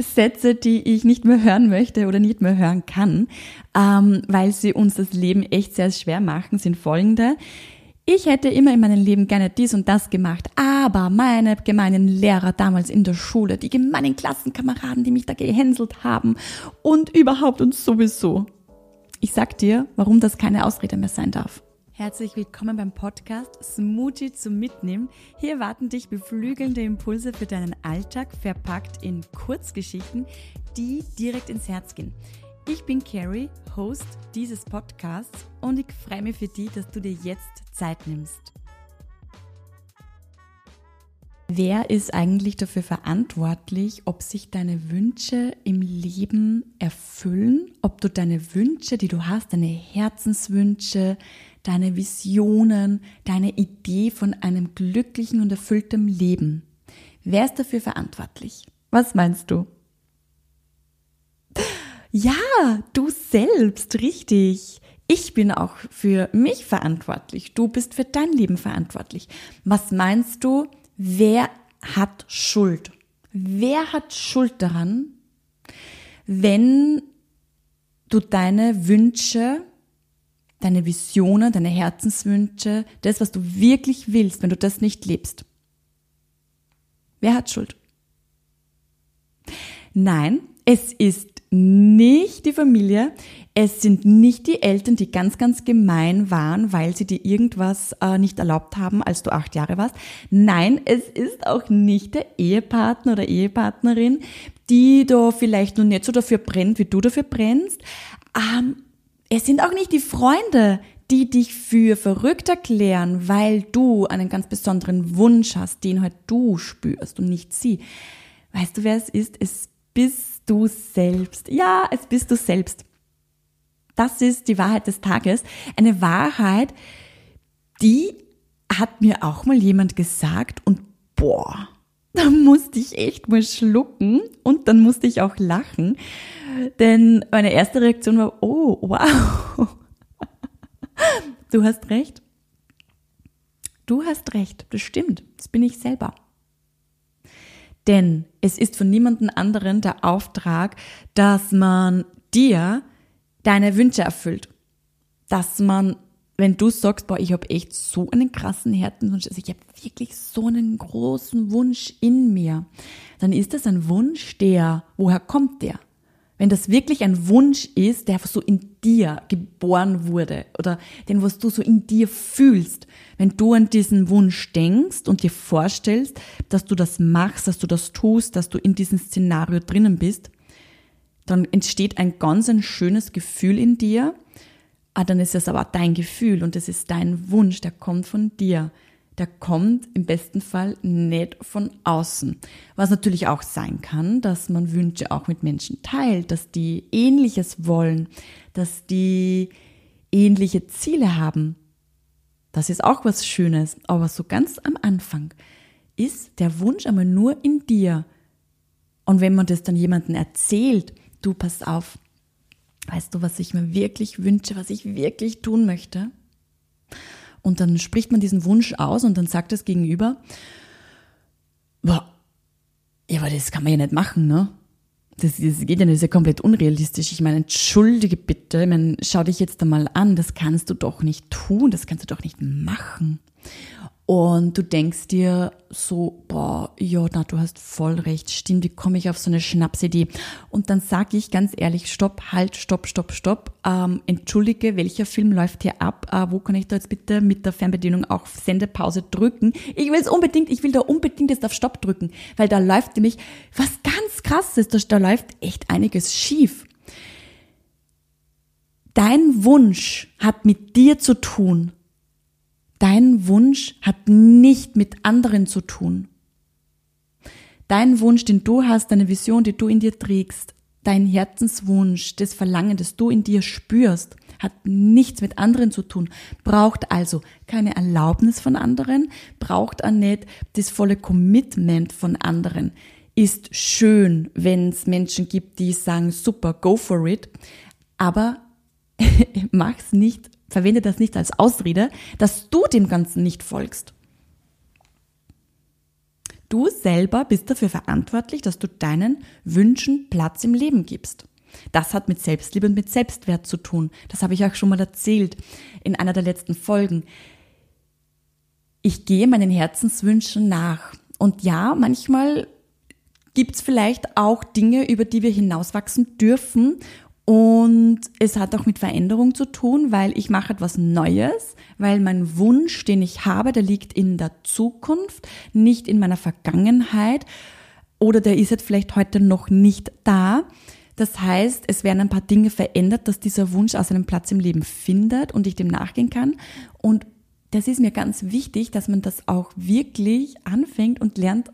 Sätze, die ich nicht mehr hören möchte oder nicht mehr hören kann, ähm, weil sie uns das Leben echt sehr schwer machen, sind folgende. Ich hätte immer in meinem Leben gerne dies und das gemacht, aber meine gemeinen Lehrer damals in der Schule, die gemeinen Klassenkameraden, die mich da gehänselt haben und überhaupt und sowieso. Ich sag dir, warum das keine Ausrede mehr sein darf. Herzlich willkommen beim Podcast Smoothie zum Mitnehmen. Hier warten dich beflügelnde Impulse für deinen Alltag, verpackt in Kurzgeschichten, die direkt ins Herz gehen. Ich bin Carrie, Host dieses Podcasts und ich freue mich für dich, dass du dir jetzt Zeit nimmst. Wer ist eigentlich dafür verantwortlich, ob sich deine Wünsche im Leben erfüllen, ob du deine Wünsche, die du hast, deine Herzenswünsche, deine Visionen, deine Idee von einem glücklichen und erfüllten Leben. Wer ist dafür verantwortlich? Was meinst du? Ja, du selbst, richtig. Ich bin auch für mich verantwortlich. Du bist für dein Leben verantwortlich. Was meinst du, wer hat Schuld? Wer hat Schuld daran, wenn du deine Wünsche deine Visionen, deine Herzenswünsche, das, was du wirklich willst, wenn du das nicht lebst. Wer hat Schuld? Nein, es ist nicht die Familie, es sind nicht die Eltern, die ganz, ganz gemein waren, weil sie dir irgendwas äh, nicht erlaubt haben, als du acht Jahre warst. Nein, es ist auch nicht der Ehepartner oder Ehepartnerin, die da vielleicht nur nicht so dafür brennt, wie du dafür brennst. Ähm, es sind auch nicht die Freunde, die dich für verrückt erklären, weil du einen ganz besonderen Wunsch hast, den halt du spürst und nicht sie. Weißt du, wer es ist? Es bist du selbst. Ja, es bist du selbst. Das ist die Wahrheit des Tages. Eine Wahrheit, die hat mir auch mal jemand gesagt und boah, da musste ich echt mal schlucken und dann musste ich auch lachen, denn meine erste Reaktion war, oh, wow. Du hast recht. Du hast recht, das stimmt, das bin ich selber. Denn es ist von niemandem anderen der Auftrag, dass man dir deine Wünsche erfüllt. Dass man wenn du sagst, boah, ich habe echt so einen krassen Herzenswunsch, also ich habe wirklich so einen großen Wunsch in mir, dann ist das ein Wunsch, der, woher kommt der? Wenn das wirklich ein Wunsch ist, der so in dir geboren wurde oder den, was du so in dir fühlst, wenn du an diesen Wunsch denkst und dir vorstellst, dass du das machst, dass du das tust, dass du in diesem Szenario drinnen bist, dann entsteht ein ganz ein schönes Gefühl in dir, ah, dann ist es aber dein Gefühl und es ist dein Wunsch, der kommt von dir. Der kommt im besten Fall nicht von außen. Was natürlich auch sein kann, dass man Wünsche auch mit Menschen teilt, dass die ähnliches wollen, dass die ähnliche Ziele haben. Das ist auch was Schönes. Aber so ganz am Anfang ist der Wunsch einmal nur in dir. Und wenn man das dann jemandem erzählt, du pass auf, weißt du, was ich mir wirklich wünsche, was ich wirklich tun möchte? Und dann spricht man diesen Wunsch aus und dann sagt das Gegenüber, boah, ja, aber das kann man ja nicht machen, ne? Das, das geht ja nicht, das ist ja komplett unrealistisch. Ich meine, entschuldige bitte, ich meine, schau dich jetzt einmal an, das kannst du doch nicht tun, das kannst du doch nicht machen. Und du denkst dir so, boah, ja, na, du hast voll recht, stimmt, wie komme ich auf so eine Schnapsidee? Und dann sage ich ganz ehrlich, stopp, halt, stopp, stopp, stopp. Ähm, entschuldige, welcher Film läuft hier ab? Äh, wo kann ich da jetzt bitte mit der Fernbedienung auch Sendepause drücken? Ich will es unbedingt, ich will da unbedingt jetzt auf Stopp drücken, weil da läuft nämlich was ganz krasses, da, da läuft echt einiges schief. Dein Wunsch hat mit dir zu tun Dein Wunsch hat nicht mit anderen zu tun. Dein Wunsch, den du hast, deine Vision, die du in dir trägst, dein Herzenswunsch, das Verlangen, das du in dir spürst, hat nichts mit anderen zu tun, braucht also keine Erlaubnis von anderen, braucht auch nicht das volle Commitment von anderen. Ist schön, wenn es Menschen gibt, die sagen, super, go for it, aber mach's nicht verwende das nicht als Ausrede, dass du dem Ganzen nicht folgst. Du selber bist dafür verantwortlich, dass du deinen Wünschen Platz im Leben gibst. Das hat mit Selbstliebe und mit Selbstwert zu tun. Das habe ich auch schon mal erzählt in einer der letzten Folgen. Ich gehe meinen Herzenswünschen nach. Und ja, manchmal gibt es vielleicht auch Dinge, über die wir hinauswachsen dürfen. Und es hat auch mit Veränderung zu tun, weil ich mache etwas Neues, weil mein Wunsch, den ich habe, der liegt in der Zukunft, nicht in meiner Vergangenheit oder der ist jetzt vielleicht heute noch nicht da. Das heißt, es werden ein paar Dinge verändert, dass dieser Wunsch aus einem Platz im Leben findet und ich dem nachgehen kann. Und das ist mir ganz wichtig, dass man das auch wirklich anfängt und lernt,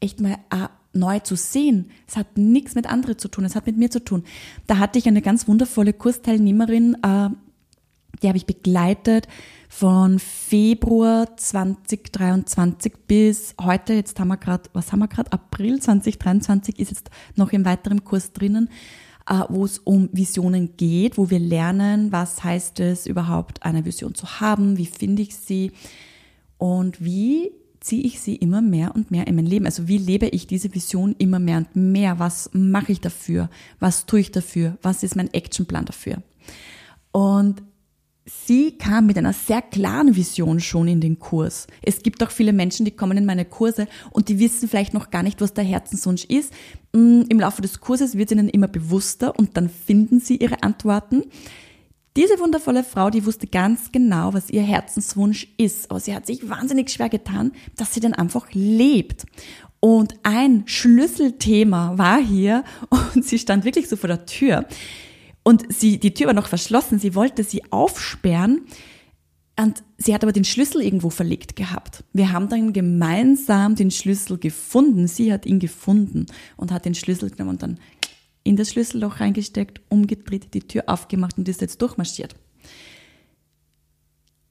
echt mal äh, neu zu sehen. Es hat nichts mit anderen zu tun, es hat mit mir zu tun. Da hatte ich eine ganz wundervolle Kursteilnehmerin, äh, die habe ich begleitet von Februar 2023 bis heute, jetzt haben wir gerade, was haben wir gerade, April 2023 ist jetzt noch im weiteren Kurs drinnen, äh, wo es um Visionen geht, wo wir lernen, was heißt es überhaupt, eine Vision zu haben, wie finde ich sie und wie ziehe ich sie immer mehr und mehr in mein Leben. Also wie lebe ich diese Vision immer mehr und mehr? Was mache ich dafür? Was tue ich dafür? Was ist mein Actionplan dafür? Und sie kam mit einer sehr klaren Vision schon in den Kurs. Es gibt auch viele Menschen, die kommen in meine Kurse und die wissen vielleicht noch gar nicht, was der Herzenswunsch ist. Mm, Im Laufe des Kurses wird ihnen immer bewusster und dann finden sie ihre Antworten. Diese wundervolle Frau, die wusste ganz genau, was ihr Herzenswunsch ist, aber sie hat sich wahnsinnig schwer getan, dass sie den einfach lebt. Und ein Schlüsselthema war hier, und sie stand wirklich so vor der Tür, und sie, die Tür war noch verschlossen, sie wollte sie aufsperren und sie hat aber den Schlüssel irgendwo verlegt gehabt. Wir haben dann gemeinsam den Schlüssel gefunden. Sie hat ihn gefunden und hat den Schlüssel genommen und dann in das Schlüsselloch reingesteckt, umgedreht, die Tür aufgemacht und ist jetzt durchmarschiert.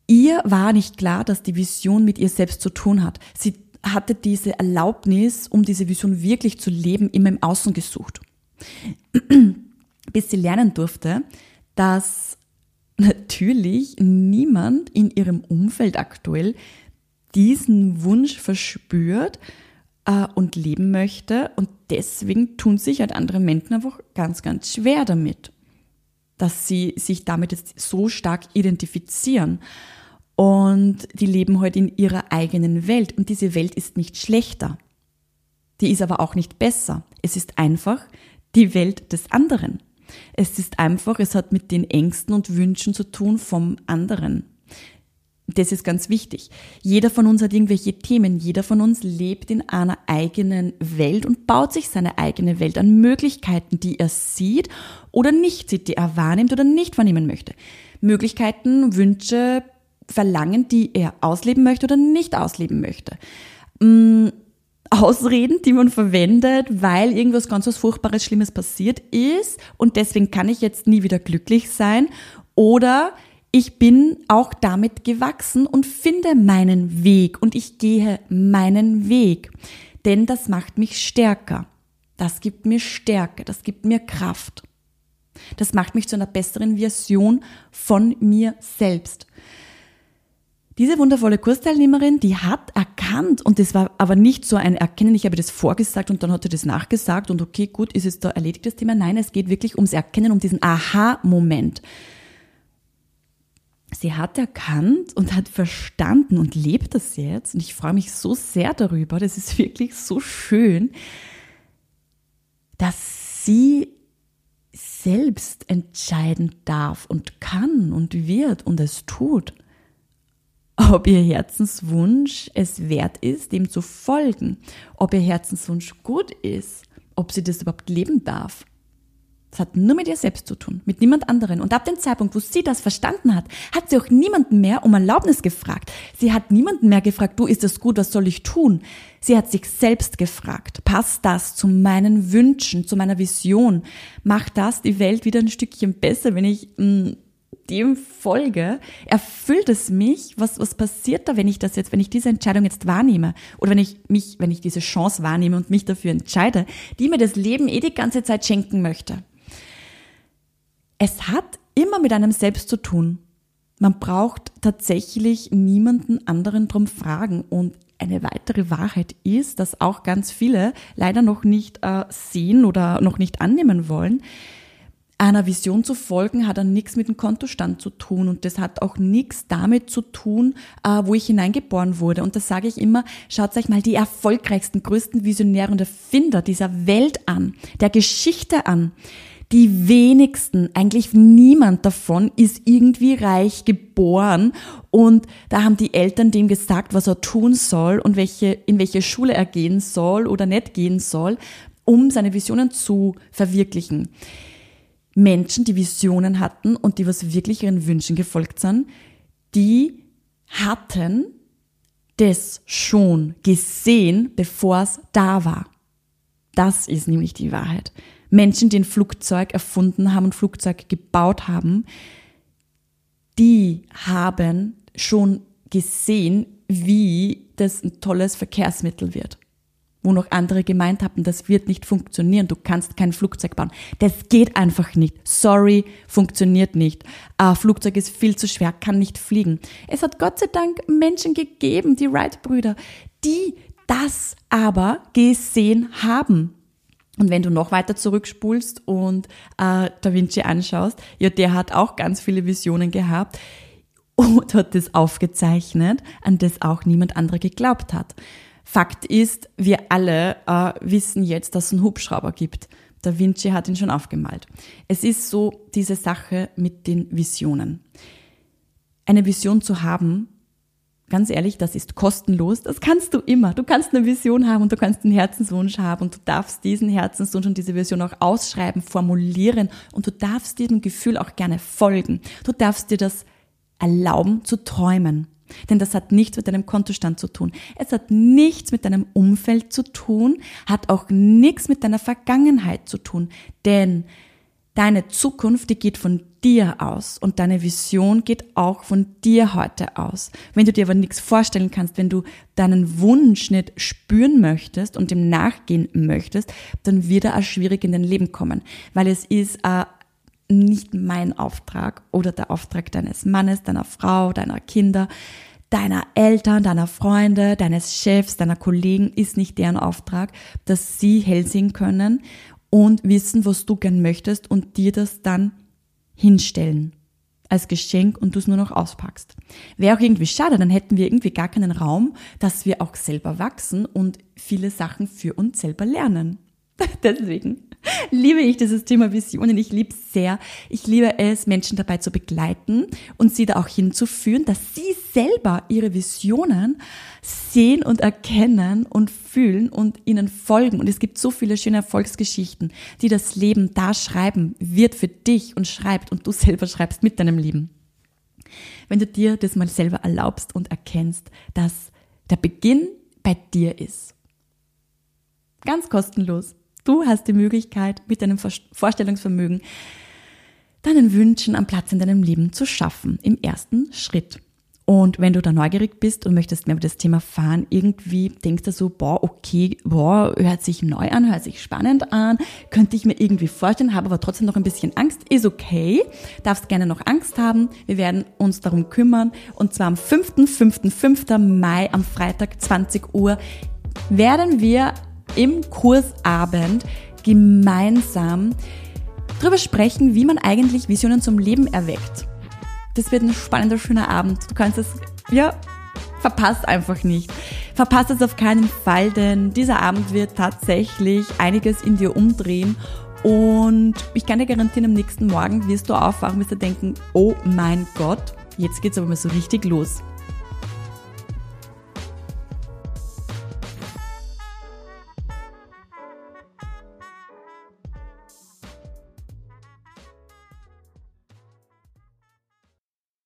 Ihr war nicht klar, dass die Vision mit ihr selbst zu tun hat. Sie hatte diese Erlaubnis, um diese Vision wirklich zu leben, immer im Außen gesucht bis sie lernen durfte, dass natürlich niemand in ihrem Umfeld aktuell diesen Wunsch verspürt äh, und leben möchte. Und deswegen tun sich halt andere Menschen einfach ganz, ganz schwer damit, dass sie sich damit jetzt so stark identifizieren. Und die leben halt in ihrer eigenen Welt. Und diese Welt ist nicht schlechter. Die ist aber auch nicht besser. Es ist einfach die Welt des anderen. Es ist einfach, es hat mit den Ängsten und Wünschen zu tun vom anderen. Das ist ganz wichtig. Jeder von uns hat irgendwelche Themen. Jeder von uns lebt in einer eigenen Welt und baut sich seine eigene Welt an Möglichkeiten, die er sieht oder nicht sieht, die er wahrnimmt oder nicht wahrnehmen möchte. Möglichkeiten, Wünsche, Verlangen, die er ausleben möchte oder nicht ausleben möchte. Mm, Ausreden, die man verwendet, weil irgendwas ganz was Furchtbares, Schlimmes passiert ist und deswegen kann ich jetzt nie wieder glücklich sein oder ich bin auch damit gewachsen und finde meinen Weg und ich gehe meinen Weg, denn das macht mich stärker. Das gibt mir Stärke, das gibt mir Kraft. Das macht mich zu einer besseren Version von mir selbst. Diese wundervolle Kursteilnehmerin, die hat erkannt, und das war aber nicht so ein Erkennen, ich habe das vorgesagt und dann hat sie das nachgesagt und okay, gut, ist es da erledigt das Thema? Nein, es geht wirklich ums Erkennen, um diesen Aha-Moment. Sie hat erkannt und hat verstanden und lebt das jetzt und ich freue mich so sehr darüber, das ist wirklich so schön, dass sie selbst entscheiden darf und kann und wird und es tut ob ihr Herzenswunsch es wert ist, dem zu folgen, ob ihr Herzenswunsch gut ist, ob sie das überhaupt leben darf. Das hat nur mit ihr selbst zu tun, mit niemand anderen. Und ab dem Zeitpunkt, wo sie das verstanden hat, hat sie auch niemanden mehr um Erlaubnis gefragt. Sie hat niemanden mehr gefragt, du, ist das gut, was soll ich tun? Sie hat sich selbst gefragt, passt das zu meinen Wünschen, zu meiner Vision? Macht das die Welt wieder ein Stückchen besser, wenn ich mh, mm, dem folge, erfüllt es mich? Was, was passiert da, wenn ich das jetzt, wenn ich diese Entscheidung jetzt wahrnehme? Oder wenn ich mich, wenn ich diese Chance wahrnehme und mich dafür entscheide, die mir das Leben eh die ganze Zeit schenken möchte? Es hat immer mit einem selbst zu tun. Man braucht tatsächlich niemanden anderen drum fragen. Und eine weitere Wahrheit ist, dass auch ganz viele leider noch nicht äh, sehen oder noch nicht annehmen wollen, einer Vision zu folgen hat dann nichts mit dem Kontostand zu tun und das hat auch nichts damit zu tun, äh, wo ich hineingeboren wurde. Und das sage ich immer, schaut euch mal die erfolgreichsten, größten Visionäre und Erfinder dieser Welt an, der Geschichte an. Die wenigsten, eigentlich niemand davon ist irgendwie reich geboren und da haben die Eltern dem gesagt, was er tun soll und welche, in welche Schule er gehen soll oder nicht gehen soll, um seine Visionen zu verwirklichen. Menschen, die Visionen hatten und die was wirklich ihren Wünschen gefolgt sind, die hatten das schon gesehen, bevor es da war. Das ist nämlich die Wahrheit. Menschen, die ein Flugzeug erfunden haben und Flugzeug gebaut haben, die haben schon gesehen, wie das ein tolles Verkehrsmittel wird wo noch andere gemeint haben, das wird nicht funktionieren, du kannst kein Flugzeug bauen. Das geht einfach nicht. Sorry, funktioniert nicht. Ein Flugzeug ist viel zu schwer, kann nicht fliegen. Es hat Gott sei Dank Menschen gegeben, die Wright-Brüder, die das aber gesehen haben. Und wenn du noch weiter zurückspulst und äh, Da Vinci anschaust, ja, der hat auch ganz viele Visionen gehabt und hat das aufgezeichnet, an das auch niemand anderer geglaubt hat. Fakt ist, wir alle äh, wissen jetzt, dass es einen Hubschrauber gibt. Da Vinci hat ihn schon aufgemalt. Es ist so diese Sache mit den Visionen. Eine Vision zu haben, ganz ehrlich, das ist kostenlos. Das kannst du immer. Du kannst eine Vision haben und du kannst einen Herzenswunsch haben und du darfst diesen Herzenswunsch und diese Vision auch ausschreiben, formulieren und du darfst diesem Gefühl auch gerne folgen. Du darfst dir das erlauben zu träumen. Denn das hat nichts mit deinem Kontostand zu tun. Es hat nichts mit deinem Umfeld zu tun, hat auch nichts mit deiner Vergangenheit zu tun. Denn deine Zukunft, die geht von dir aus und deine Vision geht auch von dir heute aus. Wenn du dir aber nichts vorstellen kannst, wenn du deinen Wunsch nicht spüren möchtest und dem nachgehen möchtest, dann wird er auch schwierig in dein Leben kommen, weil es ist äh, nicht mein Auftrag oder der Auftrag deines Mannes, deiner Frau, deiner Kinder, deiner Eltern, deiner Freunde, deines Chefs, deiner Kollegen ist nicht deren Auftrag, dass sie hell sehen können und wissen, was du gern möchtest und dir das dann hinstellen als Geschenk und du es nur noch auspackst. Wäre auch irgendwie schade, dann hätten wir irgendwie gar keinen Raum, dass wir auch selber wachsen und viele Sachen für uns selber lernen. Deswegen liebe ich dieses Thema Visionen. Ich liebe es sehr. Ich liebe es, Menschen dabei zu begleiten und sie da auch hinzuführen, dass sie selber ihre Visionen sehen und erkennen und fühlen und ihnen folgen. Und es gibt so viele schöne Erfolgsgeschichten, die das Leben da schreiben wird für dich und schreibt und du selber schreibst mit deinem Leben. Wenn du dir das mal selber erlaubst und erkennst, dass der Beginn bei dir ist. Ganz kostenlos. Du hast die Möglichkeit, mit deinem Vorstellungsvermögen deinen Wünschen am Platz in deinem Leben zu schaffen, im ersten Schritt. Und wenn du da neugierig bist und möchtest mehr über das Thema fahren, irgendwie denkst du so, boah, okay, boah, hört sich neu an, hört sich spannend an, könnte ich mir irgendwie vorstellen, habe aber trotzdem noch ein bisschen Angst, ist okay, darfst gerne noch Angst haben, wir werden uns darum kümmern und zwar am 5., 5., 5. Mai am Freitag 20 Uhr werden wir im Kursabend gemeinsam darüber sprechen, wie man eigentlich Visionen zum Leben erweckt. Das wird ein spannender, schöner Abend. Du kannst es, ja, verpasst einfach nicht. Verpasst es auf keinen Fall, denn dieser Abend wird tatsächlich einiges in dir umdrehen und ich kann dir garantieren, am nächsten Morgen wirst du aufwachen, wirst du denken, oh mein Gott, jetzt geht's aber mal so richtig los.